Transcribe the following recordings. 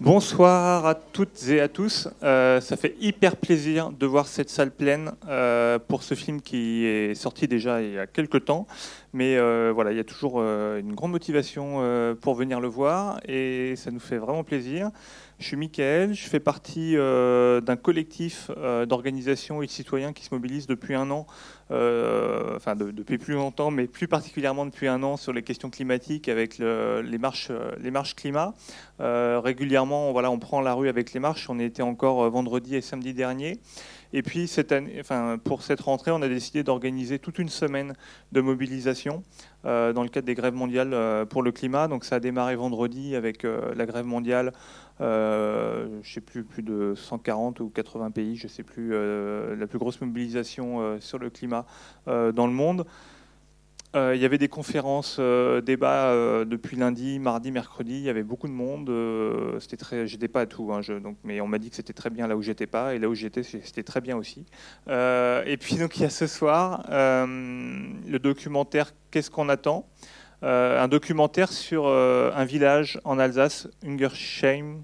Bonsoir à toutes et à tous. Euh, ça fait hyper plaisir de voir cette salle pleine euh, pour ce film qui est sorti déjà il y a quelques temps. Mais euh, voilà, il y a toujours une grande motivation pour venir le voir et ça nous fait vraiment plaisir. Je suis Mickaël, je fais partie euh, d'un collectif euh, d'organisations et de citoyens qui se mobilisent depuis un an, euh, enfin depuis plus longtemps, mais plus particulièrement depuis un an sur les questions climatiques avec les, marches, climat. régulièrement, on prend la rue avec les marches, on était encore vendredi et samedi dernier. Et puis, cette année, pour cette rentrée, on a décidé d'organiser toute une semaine de mobilisation dans le cadre des grèves mondiales pour le climat. Donc, ça a démarré vendredi avec la grève mondiale euh, je ne sais plus, plus de 140 ou 80 pays, je ne sais plus, euh, la plus grosse mobilisation euh, sur le climat dans le monde. Il y avait des conférences, débats depuis lundi, mardi, mercredi. Il y avait beaucoup de monde. c'était très, j'étais pas à tout, hein, donc, mais on m'a dit que c'était très bien là où j'étais pas, et là où j'étais, c'était très bien aussi. et puis donc il y a ce soir le documentaire Qu'est-ce qu'on attend? Euh, un documentaire sur euh, un village en Alsace, Ungersheim,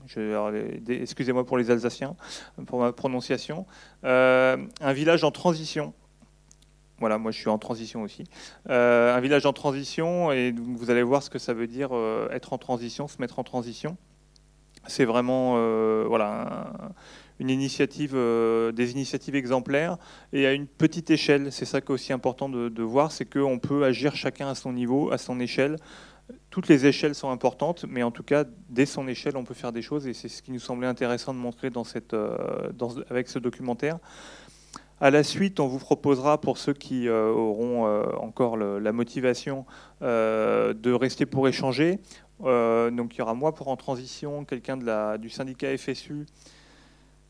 excusez-moi pour les Alsaciens, pour ma prononciation, euh, un village en transition. Voilà, moi je suis en transition aussi. un village en transition, et vous allez voir ce que ça veut dire être en transition, se mettre en transition. C'est vraiment voilà, une initiative, euh, des initiatives exemplaires et à une petite échelle. C'est ça qui est aussi important de, voir, c'est qu'on peut agir chacun à son niveau, à son échelle. Toutes les échelles sont importantes, mais en tout cas, dès son échelle, on peut faire des choses et c'est ce qui nous semblait intéressant de montrer dans cette, euh, avec ce documentaire. À la suite, on vous proposera, pour ceux qui euh, auront encore la motivation de rester pour échanger, donc il y aura moi pour en transition, quelqu'un du syndicat FSU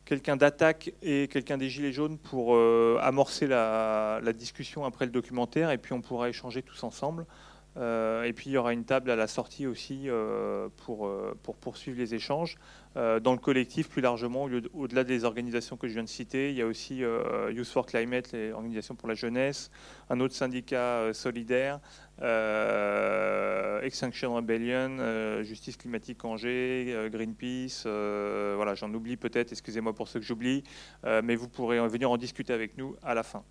quelqu'un d'attaque et quelqu'un des Gilets jaunes pour euh, amorcer la, discussion après le documentaire et puis on pourra échanger tous ensemble. Euh, et puis il y aura une table à la sortie aussi euh, pour, pour poursuivre les échanges. dans le collectif, plus largement, au-delà des organisations que je viens de citer, il y a aussi Youth for Climate, les organisations pour la jeunesse, un autre syndicat solidaire, Extinction Rebellion, Justice climatique Angers, Greenpeace, voilà, j'en oublie peut-être, excusez-moi pour ceux que j'oublie, mais vous pourrez venir en discuter avec nous à la fin.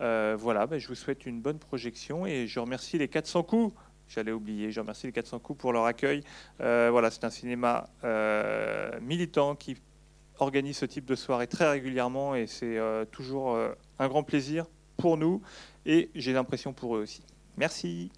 Euh, voilà, ben, je vous souhaite une bonne projection et je remercie les 400 coups. J'allais oublier, je remercie les 400 coups pour leur accueil. Euh, voilà, c'est un cinéma euh, militant qui organise ce type de soirée très régulièrement et c'est toujours un grand plaisir pour nous et j'ai l'impression pour eux aussi. Merci.